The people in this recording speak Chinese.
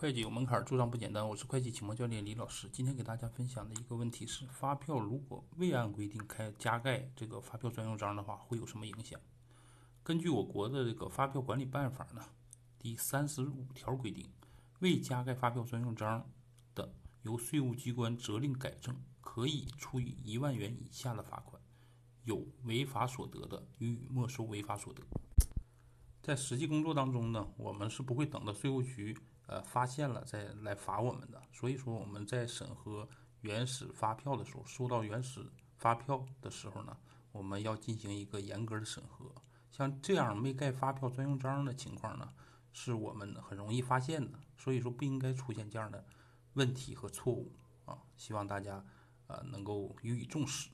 会计有门槛，做账不简单。我是会计启蒙教练李老师。今天给大家分享的一个问题是：发票如果未按规定开加盖这个发票专用章的话，会有什么影响？根据我国的这个发票管理办法呢，第三十五条规定，未加盖发票专用章的，由税务机关责令改正，可以处以一万元以下的罚款；有违法所得的，予以没收违法所得。在实际工作当中呢，我们是不会等到税务局。呃，发现了再来罚我们的，所以说我们在审核原始发票的时候，收到原始发票的时候呢，我们要进行一个严格的审核。像这样没盖发票专用章的情况呢，是我们很容易发现的，所以说不应该出现这样的问题和错误啊。希望大家呃能够予以重视。